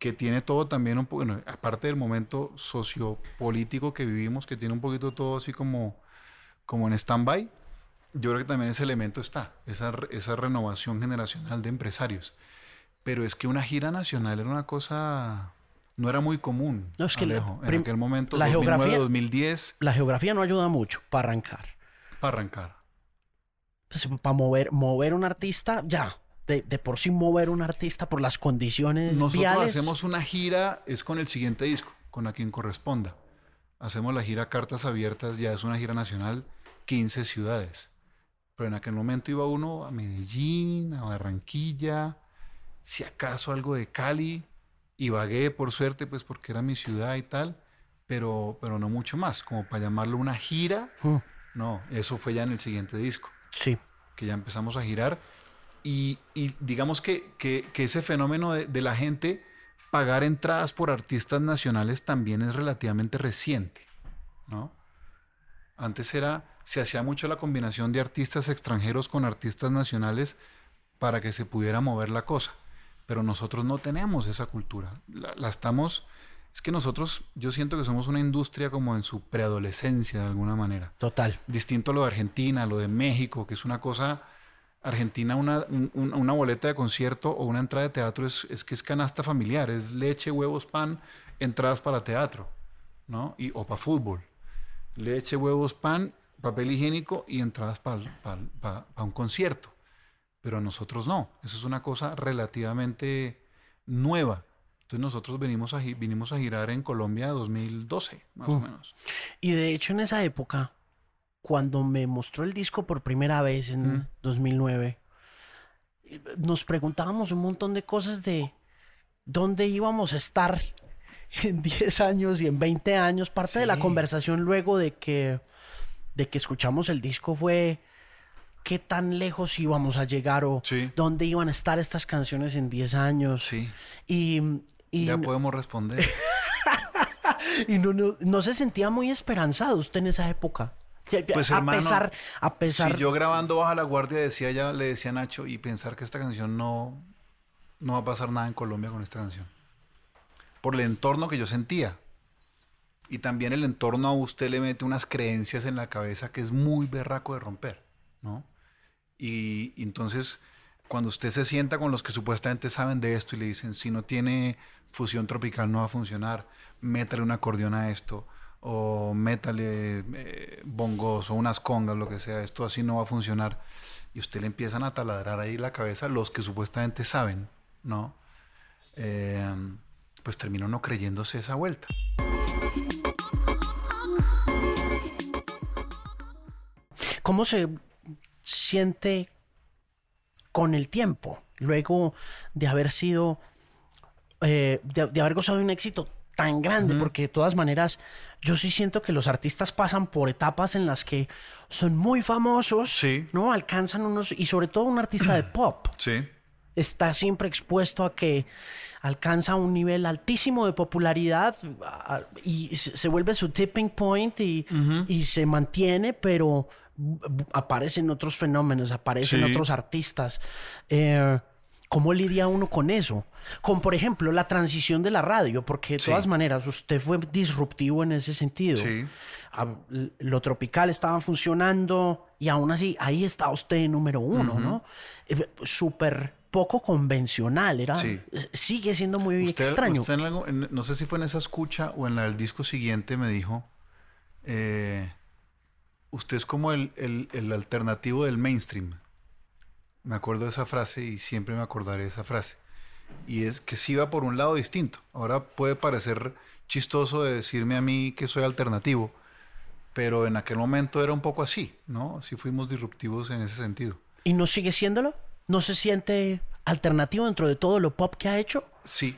que tiene todo también un poco, bueno, aparte del momento sociopolítico que vivimos, que tiene un poquito todo así como, como en stand-by, yo creo que también ese elemento está, esa, esa renovación generacional de empresarios. Pero es que una gira nacional era una cosa, no era muy común,
No, es que la-
Alejo. en aquel momento,
la
2009,
geografía-
2010,
La geografía no ayuda mucho para arrancar.
para arrancar.
Pues, para mover, mover un artista, ya. De, de, por sí mover un artista por las condiciones
Nosotros
viales.
hacemos una gira, es con el siguiente disco, con a quien corresponda. Hacemos la gira Cartas Abiertas, ya es una gira nacional, 15 ciudades. Pero en aquel momento iba uno a Medellín, a Barranquilla, si acaso algo de Cali, Ibagué, por suerte, pues porque era mi ciudad y tal, pero, pero no mucho más, como para llamarlo una gira.
Mm,
No, eso fue ya en el siguiente disco,
sí.
que ya empezamos a girar. Y, y digamos que, que- que ese fenómeno de, de la gente pagar entradas por artistas nacionales también es relativamente reciente, ¿no? Antes era, se hacía mucho la combinación de artistas extranjeros con artistas nacionales para que se pudiera mover la cosa. Pero nosotros no tenemos esa cultura. La, la estamos, es que nosotros, yo siento que somos una industria como en su preadolescencia de alguna manera.
Total.
Distinto a lo de Argentina, lo de México, que es una cosa, Argentina una, un- un- una boleta de concierto o una entrada de teatro es, es que es canasta familiar, es leche, huevos, pan, entradas para teatro, ¿no? Y, o para fútbol. Leche, huevos, pan, papel higiénico y entradas para un concierto. Pero a nosotros no, eso es una cosa relativamente nueva. Entonces nosotros venimos a, vinimos a girar en Colombia 2012, más o menos.
Y de hecho en esa época, cuando me mostró el disco por primera vez en
Mm.
2009, eh, nos preguntábamos un montón de cosas de dónde íbamos a estar <laughs> en 10 años y en 20 años. Parte de la conversación luego de que, de que escuchamos el disco fue qué tan lejos íbamos a llegar o
Sí.
dónde iban a estar estas canciones en 10 años.
Sí.
Y, y,
Ya podemos responder. <laughs>
y no, no, no se sentía muy esperanzado usted en esa época.
Pues,
a
hermano,
pesar, a pesar,
Si yo grabando Baja la Guardia decía ya, le decía a Nacho, y pensar que esta canción no, no va a pasar nada en Colombia con esta canción. Por el entorno que yo sentía. Y también el entorno a usted le mete unas creencias en la cabeza que es muy berraco de romper, ¿no? Y, entonces, cuando usted se sienta con los que supuestamente saben de esto y le dicen, si no tiene fusión tropical no va a funcionar, métale un acordeón a esto, o métale eh, bongos o unas congas, lo que sea, esto así no va a funcionar. Y usted le empiezan a taladrar ahí la cabeza los que supuestamente saben, ¿no? Eh, pues terminó no creyéndose esa vuelta.
¿cómo se siente con el tiempo? Luego de haber sido, eh, de, de haber gozado de un éxito tan grande, porque de todas maneras, yo sí siento que los artistas pasan por etapas en las que son muy famosos,
Sí.
¿no? Alcanzan unos, y sobre todo un artista de pop. <clears throat>
Sí.
está siempre expuesto a que alcanza un nivel altísimo de popularidad a- y se se vuelve su tipping point y, y se mantiene, pero aparecen otros fenómenos, aparecen
Sí.
otros artistas. Eh, ¿Cómo lidia uno con eso? Con, por ejemplo, la transición de la radio, porque de
Sí.
todas maneras usted fue disruptivo en ese sentido.
Sí.
Ah, Lo tropical estaba funcionando y aún así ahí está usted número uno, ¿no? Eh, Súper poco convencional, era,
Sí.
sigue siendo muy
Usted,
extraño.
usted en algo- en- no sé si fue en esa escucha o en la del disco siguiente, me dijo, eh, usted es como el, el- el alternativo del mainstream. Me acuerdo de esa frase y siempre me acordaré de esa frase. Y es que sí va por un lado distinto. Ahora puede parecer chistoso de decirme a mí que soy alternativo, pero en aquel momento era un poco así, ¿no? Sí fuimos disruptivos en ese sentido.
¿Y no sigue siéndolo? ¿No se siente alternativo dentro de todo lo pop que ha hecho?
Sí,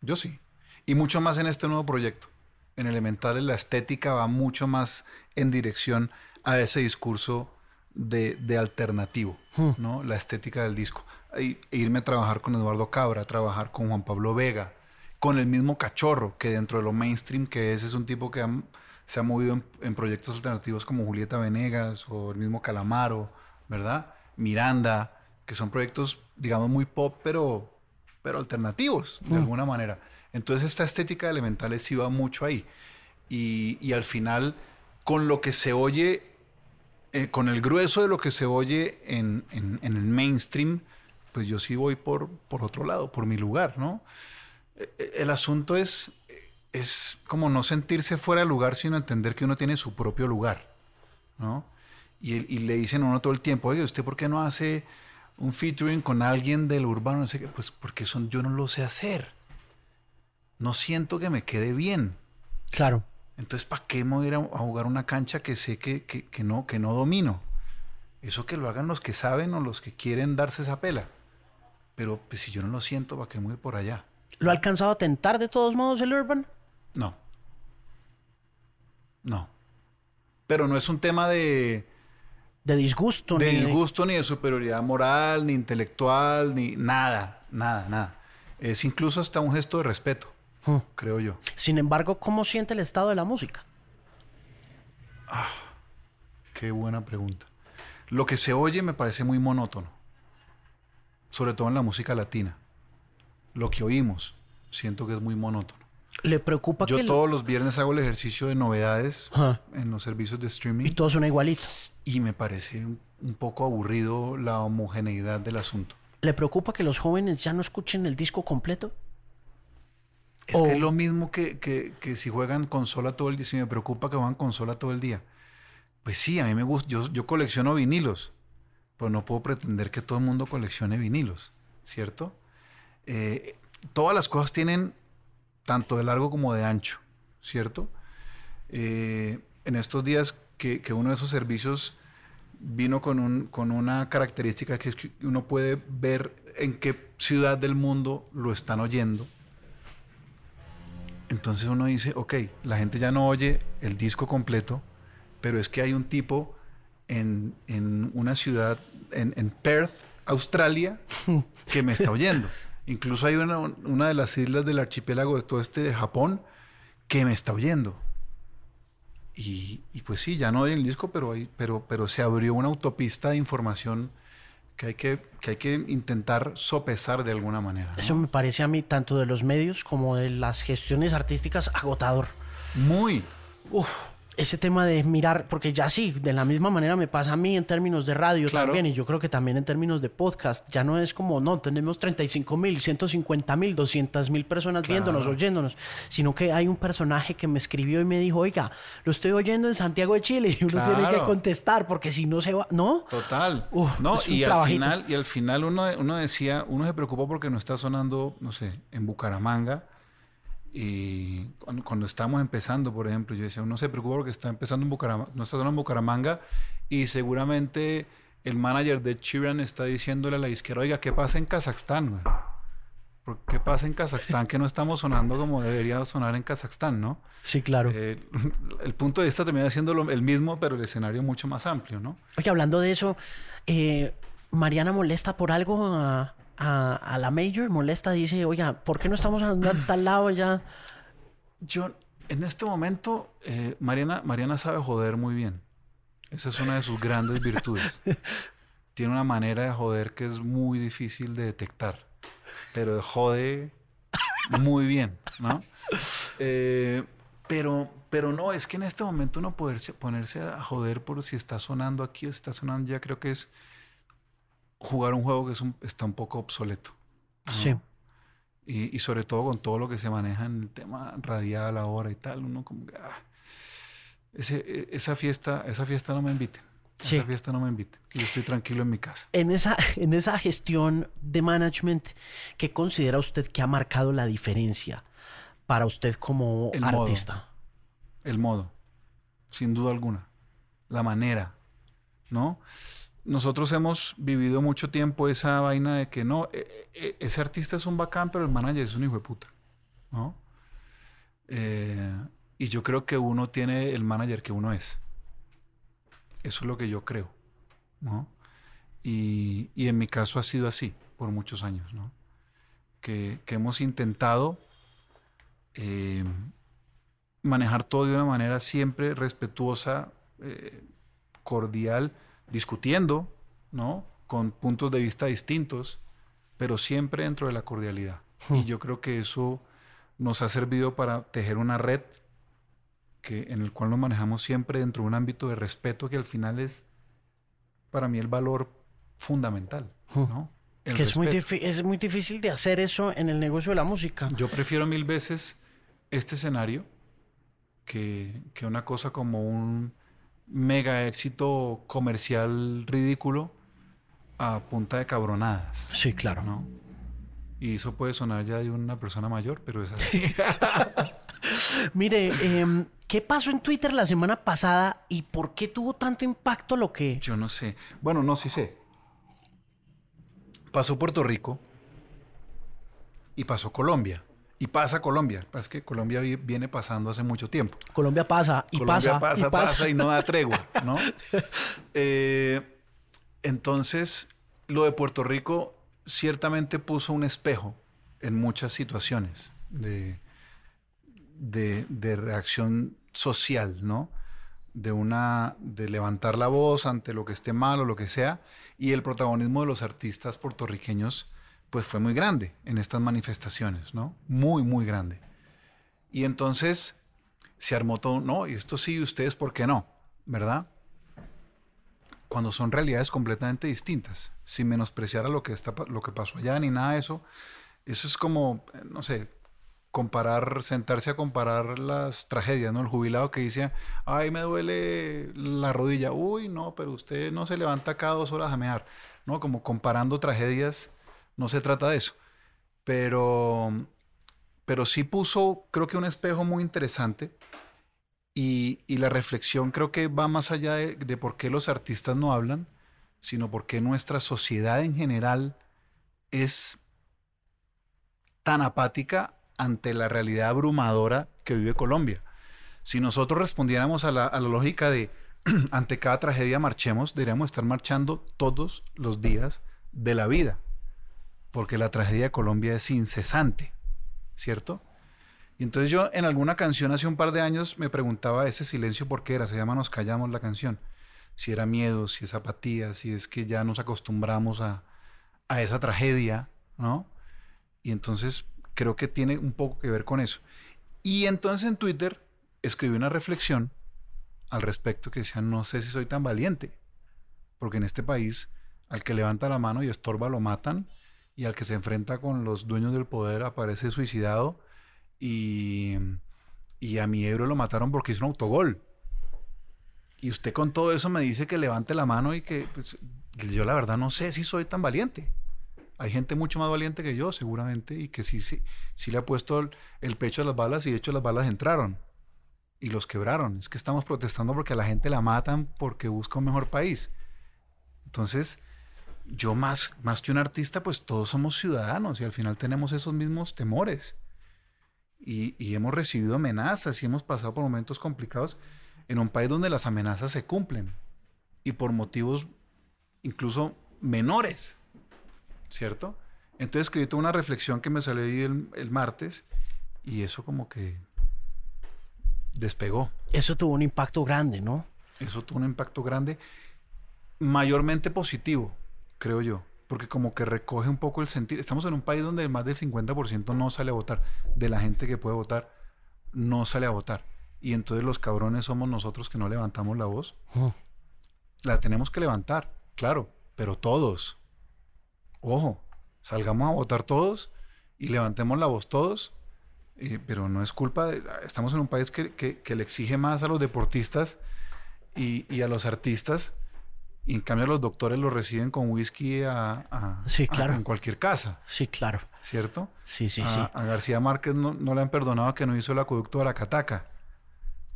yo sí. Y mucho más en este nuevo proyecto. En Elementales la estética va mucho más en dirección a ese discurso de, de alternativo, ¿no? La estética del disco. E irme a trabajar con Eduardo Cabra, a trabajar con Juan Pablo Vega, con el mismo Cachorro, que dentro de lo mainstream que es, es un tipo que ha- se ha movido en, en proyectos alternativos como Julieta Venegas o el mismo Calamaro, ¿verdad? Miranda, que son proyectos, digamos, muy pop, pero, pero alternativos, de alguna manera. Entonces esta estética de elementales sí va mucho ahí. Y, y al final, con lo que se oye, eh, con el grueso de lo que se oye en, el mainstream, pues yo sí voy por, por otro lado, por mi lugar, ¿no? Eh, eh, El asunto es, es como no sentirse fuera de lugar, sino entender que uno tiene su propio lugar, ¿no? Y, y le dicen a uno todo el tiempo, oye, ¿usted por qué no hace un featuring con alguien del urbano? No sé qué. Pues porque son, yo no lo sé hacer. No siento que me quede bien.
Claro.
Entonces, ¿para qué me voy a ir a, jugar una cancha que sé que, que, que no, que no domino? Eso que lo hagan los que saben o los que quieren darse esa pela. Pero pues, si yo no lo siento, ¿para qué me voy por allá?
¿Lo ha alcanzado a tentar de todos modos el Urban?
No. No. Pero no es un tema de,
De disgusto.
de
ni
disgusto, ni de superioridad moral, ni intelectual, ni nada, nada, nada. Es incluso hasta un gesto de respeto,
Hmm.
creo yo.
Sin embargo, ¿cómo siente el estado de la música?
Qué buena pregunta. Lo que se oye me parece muy monótono, sobre todo en la música latina. Lo que oímos, siento que es muy monótono.
¿Le preocupa
Yo
que...
todos los viernes hago el ejercicio de novedades en los servicios de
Y
streaming
todo suena igualito.
y me parece un poco aburrido la homogeneidad del asunto.
¿Le preocupa que los jóvenes ya no escuchen el disco completo?
Es
O-
que es lo mismo que, que- que si juegan consola todo el día, si me preocupa que juegan consola todo el día. Pues sí, a mí me gusta, yo, yo colecciono vinilos, pero no puedo pretender que todo el mundo coleccione vinilos, ¿cierto? Eh, todas las cosas tienen tanto de largo como de ancho, ¿cierto? Eh, en estos días que, que uno de esos servicios vino con, un, con una característica que es que uno puede ver en qué ciudad del mundo lo están oyendo. Entonces uno dice, ok, la gente ya no oye el disco completo, pero es que hay un tipo en, en una ciudad, en, en Perth, Australia, <laughs> que me está oyendo. Incluso hay una, una de las islas del archipiélago de todo este de Japón que me está oyendo. Y, y pues sí, ya no oye el disco, pero, pero, pero se abrió una autopista de información que hay que, que hay que intentar sopesar de alguna manera. ¿no?
Eso me parece a mí, tanto de los medios como de las gestiones artísticas, agotador.
Muy.
Uf, ese tema de mirar, porque ya sí, de la misma manera me pasa a mí en términos de radio
Claro.
también, y yo creo que también en términos de podcast, ya no es como, no, tenemos 35 mil, 150 mil, 200 mil personas viéndonos, oyéndonos, sino que hay un personaje que me escribió y me dijo, oiga, lo estoy oyendo en Santiago de Chile, <laughs> y uno tiene que contestar, porque si no se va, ¿no?
Total.
Uf,
no, y al
trabajito.
final, y al final uno, uno decía, uno se preocupa porque no está sonando, no sé, en Bucaramanga. Y cuando, estamos empezando, por ejemplo, yo decía, uno se preocupa porque está empezando en Bucaramanga, no está en Bucaramanga, y seguramente el manager de Chiran está diciéndole a la izquierda, oiga, ¿qué pasa en Kazajstán? güey? ¿Por ¿Qué pasa en Kazajstán que no estamos sonando como debería sonar en Kazajstán, no?
Sí, claro.
Eh, <laughs> el punto de vista termina siendo lo- el mismo, pero el escenario mucho más amplio, ¿no?
Oye, hablando de eso, eh, Mariana molesta por algo a, a- a la Major, molesta, dice, oiga, ¿por qué no estamos a tal lado ya?
Yo, en este momento, eh, Mariana, Mariana sabe joder muy bien. Esa es una de sus grandes virtudes. <laughs> Tiene una manera de joder que es muy difícil de detectar, pero jode muy bien, ¿no? Eh, pero, pero no, es que en este momento no poderse, ponerse a joder por si está sonando aquí o si está sonando ya, creo que es jugar un juego que es un- está un poco obsoleto. ¿no?
Sí.
Y, y sobre todo con todo lo que se maneja en el tema radial ahora y tal, uno como que, ah, ese- e- esa fiesta, esa fiesta no me invite.
Sí.
Esa fiesta no me invite. Yo estoy tranquilo en mi casa.
En esa, <laughs> en esa gestión de management, ¿qué considera usted que ha marcado la diferencia para usted como
El modo.
artista?
El modo, sin duda alguna. La manera, ¿no? Nosotros hemos vivido mucho tiempo esa vaina de que no, e- e- ese artista es un bacán, pero el manager es un hijo de puta, ¿no? Eh, y yo creo que uno tiene el manager que uno es. Eso es lo que yo creo, ¿no? Y, y en mi caso ha sido así por muchos años, ¿no? Que, que hemos intentado eh, manejar todo de una manera siempre respetuosa, eh, cordial, discutiendo, ¿no? Con puntos de vista distintos, pero siempre dentro de la cordialidad. Y yo creo que eso nos ha servido para tejer una red que, en el cual nos manejamos siempre dentro de un ámbito de respeto que al final es para mí el valor fundamental, ¿no? El
Que es muy, es muy difícil de hacer eso en el negocio de la música.
Yo prefiero mil veces este escenario que, que una cosa como un mega éxito comercial ridículo a punta de cabronadas.
Sí, claro.
¿no? Y eso puede sonar ya de una persona mayor, pero es así. <laughs>
Mire, em, ¿qué pasó en Twitter la semana pasada y por qué tuvo tanto impacto lo que...
Yo no sé. Bueno, no, sí sé. Pasó Puerto Rico y pasó Colombia. Y pasa Colombia. Es que Colombia viene pasando hace mucho tiempo.
Colombia pasa y
Colombia
pasa,
pasa, pasa, y no da tregua, <laughs> ¿no? Eh, entonces, lo de Puerto Rico ciertamente puso un espejo en muchas situaciones de, de, reacción social, ¿no? De una, de levantar la voz ante lo que esté mal o lo que sea, y el protagonismo de los artistas puertorriqueños, pues fue muy grande en estas manifestaciones, ¿no? Muy, muy grande. Y entonces se armó todo, no, y esto sí, ustedes, ¿por qué no? ¿Verdad? cuando son realidades completamente distintas, sin menospreciar a lo que, está, lo que pasó allá ni nada de eso. Eso es como, eh, no sé, comparar, sentarse a comparar las tragedias, ¿no? El jubilado que dice, ay, me duele la rodilla, uy, no, pero usted no se levanta cada dos horas a mear, ¿no? Como comparando tragedias, no se trata de eso. Pero, pero sí puso, creo que un espejo muy interesante y, la reflexión creo que va más allá de, por qué los artistas no hablan, sino por qué nuestra sociedad en general es tan apática ante la realidad abrumadora que vive Colombia. Si nosotros respondiéramos a la, a la lógica de <clears throat> ante cada tragedia marchemos, deberíamos estar marchando todos los días de la vida, porque la tragedia de Colombia es incesante, ¿cierto? Y entonces yo en alguna canción hace un par de años me preguntaba ese silencio por qué era, se llama Nos callamos la canción. Si era miedo, si es apatía, si es que ya nos acostumbramos a, a esa tragedia, ¿no? Y entonces creo que tiene un poco que ver con eso. Y entonces en Twitter escribí una reflexión al respecto que decía, no sé si soy tan valiente, porque en este país al que levanta la mano y estorba lo matan, y al que se enfrenta con los dueños del poder aparece suicidado, y, a mi Ebro lo mataron porque hizo un autogol. Y usted con todo eso me dice que levante la mano y que pues, yo la verdad no sé si soy tan valiente. Hay gente mucho más valiente que yo, seguramente, y que sí, sí, sí le ha puesto el, pecho a las balas y de hecho las balas entraron y los quebraron. Es que estamos protestando porque a la gente la matan porque busca un mejor país. Entonces, yo más, más que un artista, pues todos somos ciudadanos y al final tenemos esos mismos temores y, hemos recibido amenazas y hemos pasado por momentos complicados en un país donde las amenazas se cumplen y por motivos incluso menores, ¿cierto? Entonces escribí toda una reflexión que me salió el, el martes y eso como que despegó.
Eso tuvo un impacto grande, ¿no?
Eso tuvo un impacto grande, mayormente positivo, creo yo porque como que recoge un poco el sentir. Estamos en un país donde más del 50% no sale a votar. De la gente que puede votar, no sale a votar. Y entonces los cabrones somos nosotros que no levantamos la voz. La tenemos que levantar, claro, pero todos. Ojo, salgamos a votar todos y levantemos la voz todos. pero no es culpa de... Estamos en un país que, le exige más a los deportistas y, y a los artistas y en cambio los doctores lo reciben con whisky a,
sí, claro.
en cualquier casa.
Sí, claro.
¿Cierto?
Sí, sí,
a,
sí.
A García Márquez no, le han perdonado que no hizo el acueducto de la Cataca,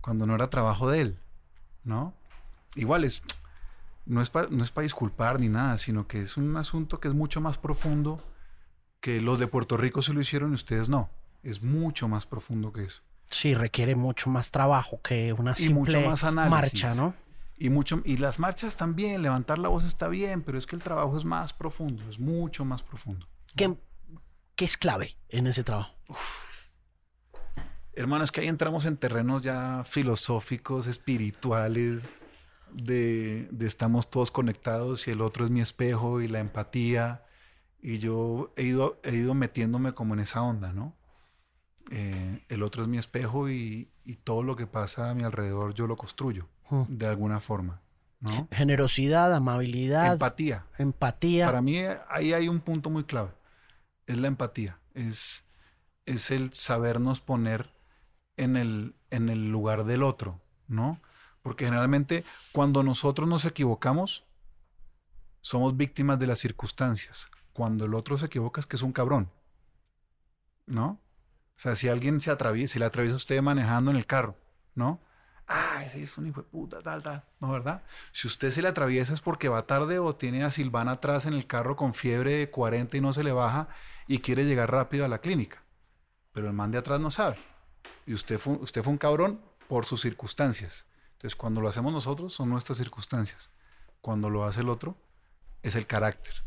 cuando no era trabajo de él, ¿no? Igual es, no es para no es disculpar ni nada, sino que es un asunto que es mucho más profundo que los de Puerto Rico se lo hicieron y ustedes no. Es mucho más profundo que eso.
Sí, requiere mucho más trabajo que una simple marcha, ¿no?
Y, mucho, y las marchas también, levantar la voz está bien, pero es que el trabajo es más profundo, es mucho más profundo.
¿Qué, qué es clave en ese trabajo?
Hermano, es que ahí entramos en terrenos ya filosóficos, espirituales, de, de, estamos todos conectados y el otro es mi espejo y la empatía. Y yo he ido, he ido metiéndome como en esa onda, ¿no? Eh, el otro es mi espejo y, y todo lo que pasa a mi alrededor yo lo construyo de alguna forma. ¿no?
Generosidad, amabilidad.
Empatía.
Empatía.
Para mí ahí hay un punto muy clave. Es la empatía. Es, es el sabernos poner en el, en el lugar del otro, ¿no? Porque generalmente cuando nosotros nos equivocamos, somos víctimas de las circunstancias. Cuando el otro se equivoca es que es un cabrón. ¿No? O sea, si alguien se atraviesa, si le atraviesa a usted manejando en el carro, ¿no? Ah, ese es un hijo de puta, tal, tal. ¿No, verdad? Si usted se le atraviesa es porque va tarde o tiene a Silvana atrás en el carro con fiebre de 40 y no se le baja y quiere llegar rápido a la clínica. Pero el man de atrás no sabe. Y usted fue, usted fue un cabrón por sus circunstancias. Entonces, cuando lo hacemos nosotros, son nuestras circunstancias. Cuando lo hace el otro, es el carácter.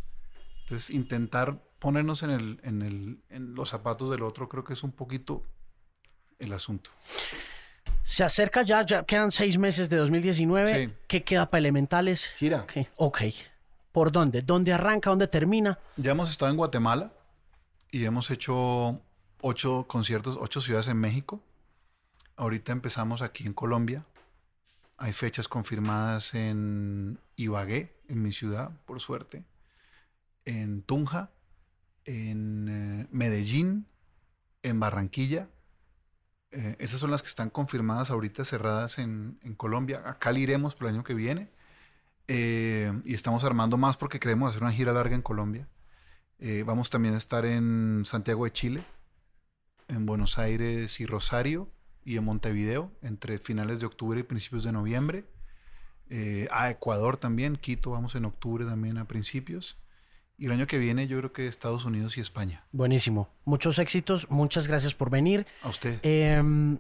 Entonces, intentar ponernos en, el, en, el, en los zapatos del otro creo que es un poquito el asunto.
Se acerca ya, ya quedan seis meses de 2019.
Sí.
¿Qué queda para Elementales?
Gira.
Ok. ok. ¿Por dónde? ¿Dónde arranca? ¿Dónde termina?
Ya hemos estado en Guatemala y hemos hecho ocho conciertos, ocho ciudades en México. Ahorita empezamos aquí en Colombia. Hay fechas confirmadas en Ibagué, en mi ciudad, por suerte. En Tunja, en eh, Medellín, en Barranquilla. Eh, esas son las que están confirmadas ahorita, cerradas en, Colombia. A Cali iremos por el año que viene. Eh, y estamos armando más porque queremos hacer una gira larga en Colombia. Eh, vamos también a estar en Santiago de Chile, en Buenos Aires y Rosario y en Montevideo entre finales de octubre y principios de noviembre. A Ecuador también, Quito vamos en octubre también a principios. Y el año que viene yo creo que Estados Unidos y España.
Buenísimo. Muchos éxitos. Muchas gracias por venir.
A usted,
Em,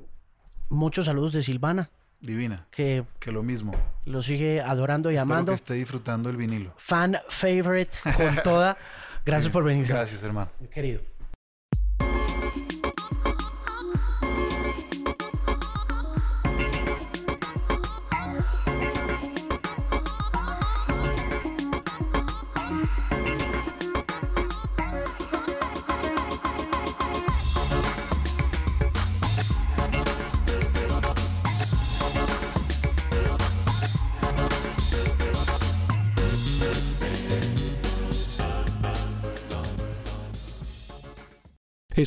muchos saludos de Silvana,
divina,
que
que lo mismo.
lo sigue adorando y
Espero
amando.
que esté disfrutando el vinilo.
Fan favorite con toda. <laughs> Gracias por venir.
Gracias, hermano.
Querido.